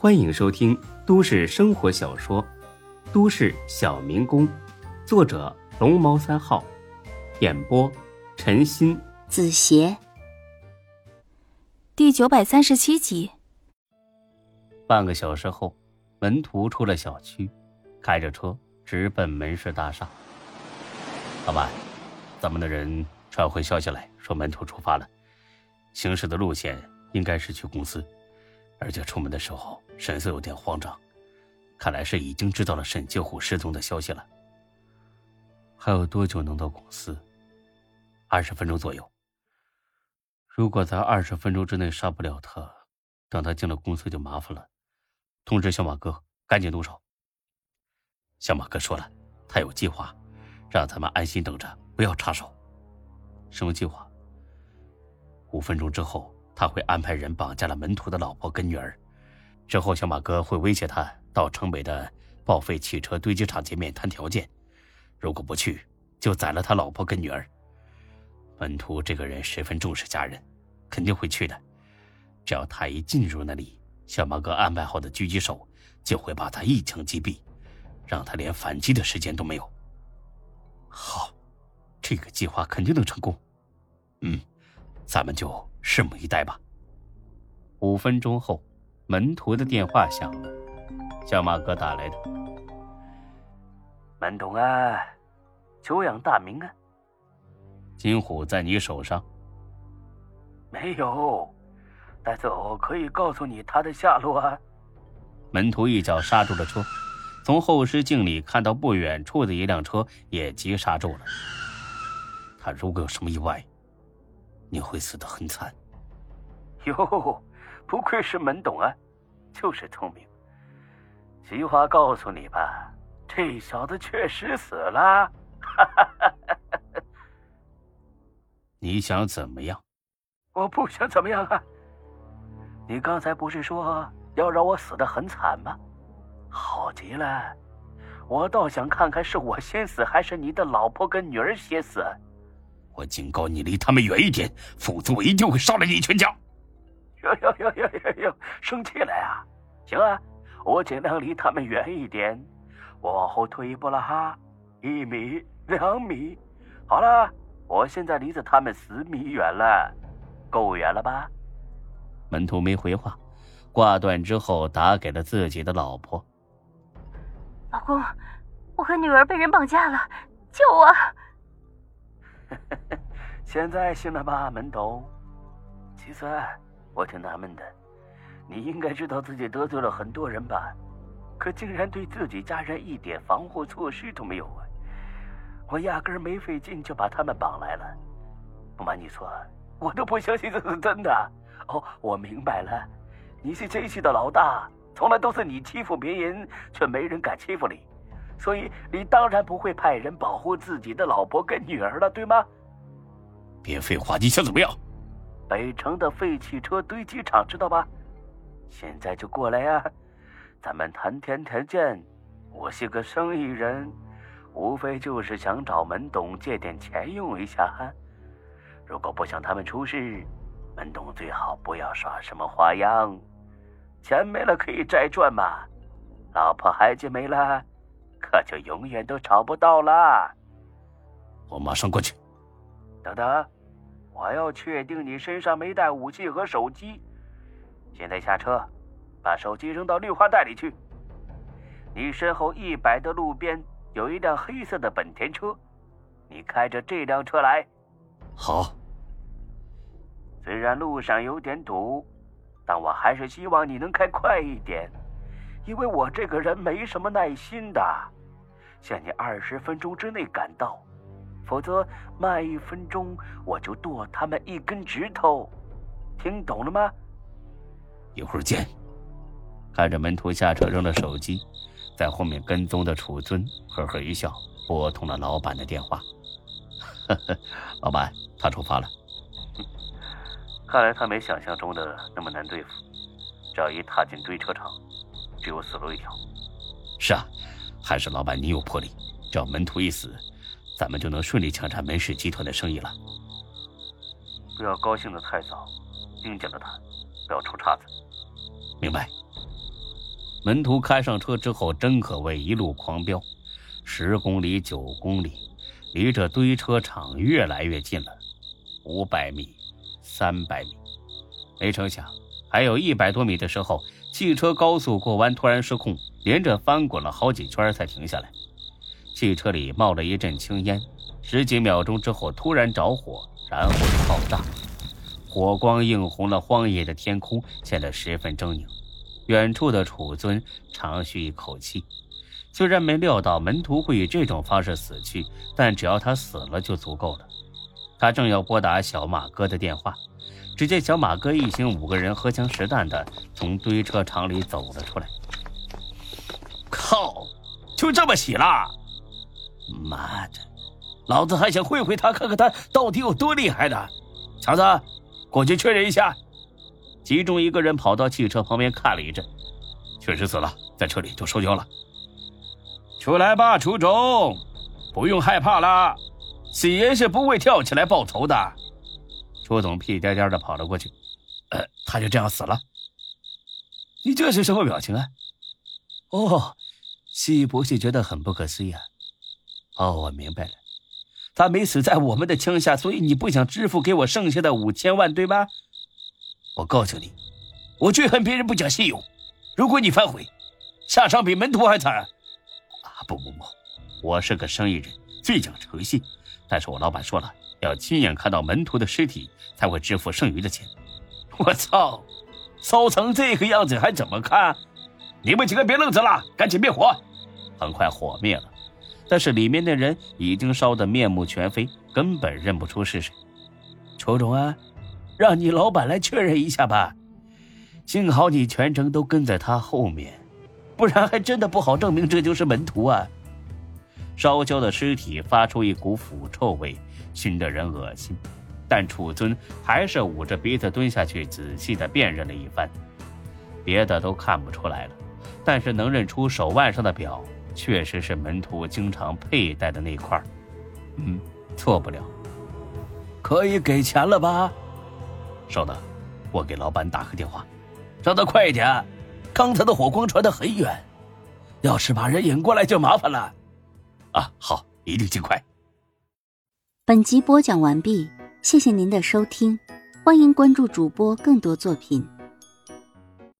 欢迎收听都市生活小说《都市小民工》，作者龙猫三号，演播陈鑫、子邪，第九百三十七集。半个小时后，门徒出了小区，开着车直奔门市大厦。老板，咱们的人传回消息来说，门徒出发了，行驶的路线应该是去公司。而且出门的时候神色有点慌张，看来是已经知道了沈救虎失踪的消息了。还有多久能到公司？二十分钟左右。如果在二十分钟之内杀不了他，等他进了公司就麻烦了。通知小马哥赶紧动手。小马哥说了，他有计划，让咱们安心等着，不要插手。什么计划？五分钟之后。他会安排人绑架了门徒的老婆跟女儿，之后小马哥会威胁他到城北的报废汽车堆积场见面谈条件，如果不去，就宰了他老婆跟女儿。门徒这个人十分重视家人，肯定会去的。只要他一进入那里，小马哥安排好的狙击手就会把他一枪击毙，让他连反击的时间都没有。好，这个计划肯定能成功。嗯，咱们就。拭目以待吧。五分钟后，门徒的电话响了，小马哥打来的。门童啊，久仰大名啊。金虎在你手上？没有，但是我可以告诉你他的下落啊。门徒一脚刹住了车，从后视镜里看到不远处的一辆车也急刹住了。他如果有什么意外。你会死得很惨。哟，不愧是门董啊，就是聪明。菊花告诉你吧，这小子确实死了。你想怎么样？我不想怎么样啊。你刚才不是说要让我死的很惨吗？好极了，我倒想看看是我先死，还是你的老婆跟女儿先死。我警告你，离他们远一点，否则我一定会杀了你全家！哟哟哟哟哟哟，生气了呀？行啊，我尽量离他们远一点。我往后退一步了哈，一米、两米。好了，我现在离着他们十米远了，够远了吧？门徒没回话，挂断之后打给了自己的老婆：“老公，我和女儿被人绑架了，救我！”现在信了吧，门董。其实我挺纳闷的，你应该知道自己得罪了很多人吧？可竟然对自己家人一点防护措施都没有啊！我压根没费劲就把他们绑来了。不瞒你说，我都不相信这是真的。哦，我明白了，你是这系的老大，从来都是你欺负别人，却没人敢欺负你。所以你当然不会派人保护自己的老婆跟女儿了，对吗？别废话，你想怎么样？北城的废汽车堆积场知道吧？现在就过来呀，咱们谈天谈见。我是个生意人，无非就是想找门董借点钱用一下。如果不想他们出事，门董最好不要耍什么花样。钱没了可以再赚嘛，老婆孩子没了。可就永远都找不到了。我马上过去。等等，我要确定你身上没带武器和手机。现在下车，把手机扔到绿化带里去。你身后一百的路边有一辆黑色的本田车，你开着这辆车来。好。虽然路上有点堵，但我还是希望你能开快一点。因为我这个人没什么耐心的，限你二十分钟之内赶到，否则慢一分钟我就剁他们一根指头，听懂了吗？一会儿见。看着门徒下车扔了手机，在后面跟踪的楚尊呵呵一笑，拨通了老板的电话。呵呵，老板，他出发了。看来他没想象中的那么难对付，只要一踏进堆车场。只有死路一条。是啊，还是老板你有魄力。只要门徒一死，咱们就能顺利抢占门氏集团的生意了。不要高兴的太早，盯紧了他，不要出岔子。明白。门徒开上车之后，真可谓一路狂飙，十公里、九公里，离这堆车场越来越近了。五百米，三百米，没成想，还有一百多米的时候，汽车高速过弯突然失控，连着翻滚了好几圈才停下来。汽车里冒了一阵青烟，十几秒钟之后突然着火，然后就爆炸，火光映红了荒野的天空，显得十分狰狞。远处的楚尊长吁一口气，虽然没料到门徒会以这种方式死去，但只要他死了就足够了。他正要拨打小马哥的电话，只见小马哥一行五个人荷枪实弹的从堆车场里走了出来。靠！就这么洗了？妈的！老子还想会会他，看看他到底有多厉害呢！强子，过去确认一下。其中一个人跑到汽车旁边看了一阵，确实死了，在车里就收交了。出来吧，楚总，不用害怕了，死爷是不会跳起来报仇的。楚总屁颠颠的跑了过去，呃，他就这样死了。你这是什么表情啊？哦，西博士觉得很不可思议啊。哦，我明白了，他没死在我们的枪下，所以你不想支付给我剩下的五千万，对吧？我告诉你，我最恨别人不讲信用。如果你反悔，下场比门徒还惨。啊！不不不，我是个生意人，最讲诚信。但是我老板说了，要亲眼看到门徒的尸体才会支付剩余的钱。我操！烧成这个样子还怎么看？你们几个别愣着了，赶紧灭火！很快火灭了，但是里面的人已经烧得面目全非，根本认不出是谁。楚中安！让你老板来确认一下吧，幸好你全程都跟在他后面，不然还真的不好证明这就是门徒啊。烧焦的尸体发出一股腐臭味，熏得人恶心，但楚尊还是捂着鼻子蹲下去仔细的辨认了一番，别的都看不出来了，但是能认出手腕上的表确实是门徒经常佩戴的那块嗯，错不了，可以给钱了吧？稍等，我给老板打个电话，让他快一点。刚才的火光传得很远，要是把人引过来就麻烦了。啊，好，一定尽快。本集播讲完毕，谢谢您的收听，欢迎关注主播更多作品。